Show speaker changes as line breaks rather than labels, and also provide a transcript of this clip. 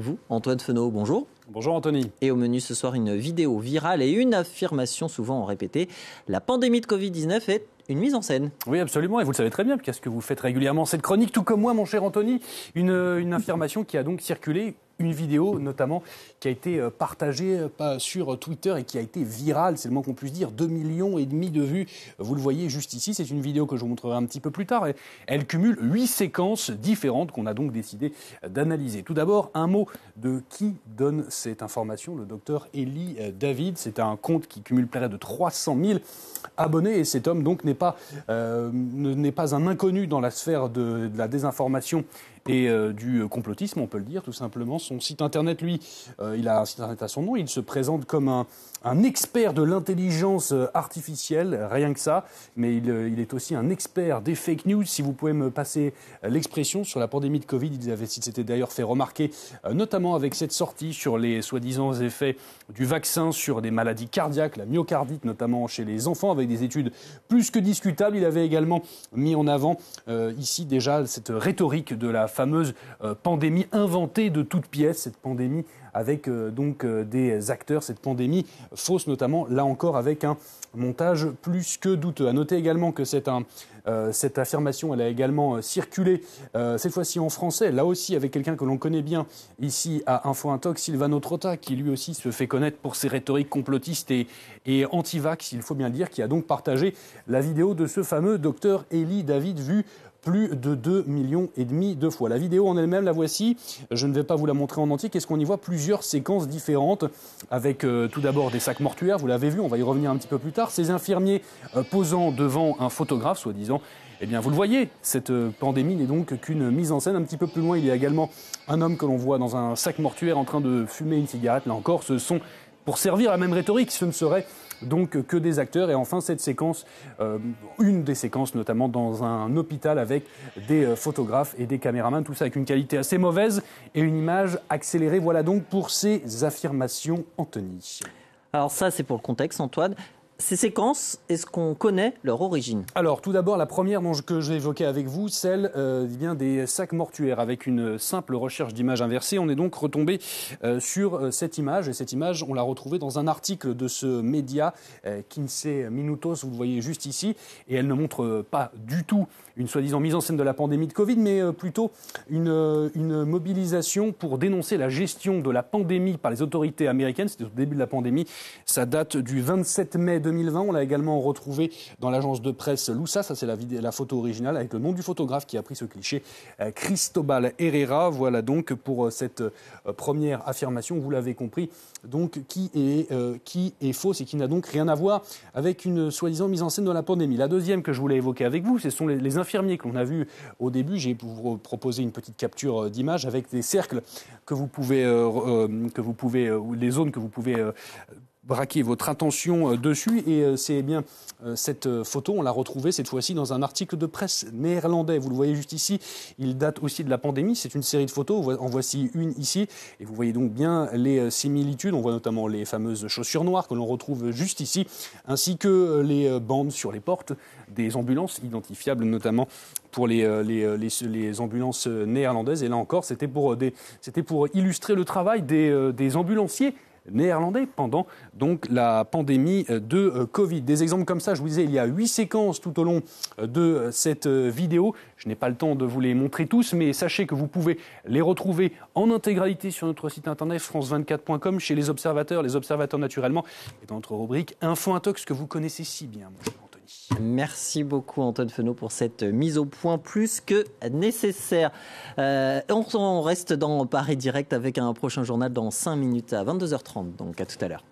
Vous, Antoine Fenot, bonjour.
Bonjour Anthony.
Et au menu ce soir, une vidéo virale et une affirmation souvent répétée. La pandémie de Covid-19 est une mise en scène.
Oui, absolument, et vous le savez très bien, qu'est-ce que vous faites régulièrement cette chronique, tout comme moi, mon cher Anthony. Une, une affirmation qui a donc circulé une vidéo notamment qui a été euh, partagée euh, sur Twitter et qui a été virale, c'est le moins qu'on puisse dire, 2 millions et demi de vues. Vous le voyez juste ici, c'est une vidéo que je vous montrerai un petit peu plus tard. Elle cumule huit séquences différentes qu'on a donc décidé d'analyser. Tout d'abord, un mot de qui donne cette information, le docteur euh, David. C'est un compte qui cumule près de 300 000 abonnés et cet homme donc n'est pas, pas un inconnu dans la sphère de la désinformation et euh, du complotisme, on peut le dire tout simplement. Son site internet, lui, euh, il a un site internet à son nom, il se présente comme un, expert de l'intelligence euh, artificielle, rien que ça, mais il, est aussi un expert des fake news. Si vous pouvez me passer l'expression sur la pandémie de Covid, il avait s'était d'ailleurs fait remarquer, notamment avec cette sortie sur les soi-disant effets du vaccin sur des maladies cardiaques, la myocardite notamment chez les enfants, avec des études plus que discutables. Il avait également mis en avant euh, ici déjà cette rhétorique de la fameuse euh, pandémie inventée de toutes pièces, cette pandémie avec euh, donc des acteurs, cette pandémie fausse notamment, là encore avec un montage plus que douteux. À noter également que euh, cette affirmation, elle a également euh, circulé, euh, cette fois-ci en français, là aussi avec quelqu'un que l'on connaît bien ici à Info Intox, Silvano Trotta, qui lui aussi se fait connaître pour ses rhétoriques complotistes et, anti-vax, il faut bien le dire, qui a donc partagé la vidéo de ce fameux docteur Elie David vu plus de 2 millions et demi de fois. La vidéo en elle-même, la voici. Je ne vais pas vous la montrer en entier. Qu'est-ce qu'on y voit? Plusieurs séquences différentes avec euh, tout d'abord des sacs mortuaires. Vous l'avez vu, on va y revenir un petit peu plus tard. Ces infirmiers euh, posant devant un photographe, soi-disant. Eh bien, vous le voyez, cette euh, pandémie n'est donc qu'une mise en scène. Un petit peu plus loin, il y a également un homme que l'on voit dans un sac mortuaire en train de fumer une cigarette. Là encore, ce sont pour servir la même rhétorique. Ce ne serait donc que des acteurs. Et enfin, cette séquence, euh, une des séquences notamment dans un hôpital avec des euh, photographes et des caméramans, tout ça avec une qualité assez mauvaise et une image accélérée. Voilà donc pour ces affirmations, Anthony.
Alors ça, c'est pour le contexte, Antoine. Ces séquences, est-ce qu'on connaît leur origine
Alors, tout d'abord, la première dont je, que j'ai évoquée avec vous, celle euh, bien des sacs mortuaires. Avec une simple recherche d'image inversée, on est donc retombé euh, sur euh, cette image. Et cette image, on l'a retrouvée dans un article de ce média, euh, Kinsey Minutos, vous le voyez juste ici. Et elle ne montre pas du tout une soi-disant mise en scène de la pandémie de Covid, mais plutôt une, une, mobilisation pour dénoncer la gestion de la pandémie par les autorités américaines. C'était au début de la pandémie. Ça date du 27 mai 2020. On l'a également retrouvé dans l'agence de presse Loussa. Ça, c'est la, photo originale avec le nom du photographe qui a pris ce cliché, euh, Cristobal Herrera. Voilà donc pour cette première affirmation. Vous l'avez compris. Donc, qui est, euh, qui est fausse et qui n'a donc rien à voir avec une soi-disant mise en scène de la pandémie. La deuxième que je voulais évoquer avec vous, ce sont les, infirmiers que l'on a vus au début. J'ai vous proposer une petite capture d'image avec des cercles que vous pouvez, euh, euh, que vous pouvez, euh, les zones que vous pouvez braquer votre attention dessus. Et c'est bien cette photo, on l'a retrouvée cette fois-ci dans un article de presse néerlandais. Vous le voyez juste ici. Il date aussi de la pandémie. C'est une série de photos. En voici une ici. Et vous voyez donc bien les similitudes. On voit notamment les fameuses chaussures noires que l'on retrouve juste ici, ainsi que les bandes sur les portes des ambulances identifiables notamment pour les, les, les, ambulances néerlandaises. Et là encore, c'était pour, pour illustrer le travail des, des ambulanciers néerlandais pendant donc la pandémie de Covid. Des exemples comme ça, je vous disais, il y a huit séquences tout au long de cette vidéo. Je n'ai pas le temps de vous les montrer tous, mais sachez que vous pouvez les retrouver en intégralité sur notre site internet france24.com, chez les observateurs, les observateurs naturellement, et dans notre rubrique Info Intox que vous connaissez si bien.
Merci beaucoup Antoine Fenot pour cette mise au point plus que nécessaire. Euh, on reste dans Paris Direct avec un prochain journal dans 5 minutes à 22h30, donc à tout à l'heure.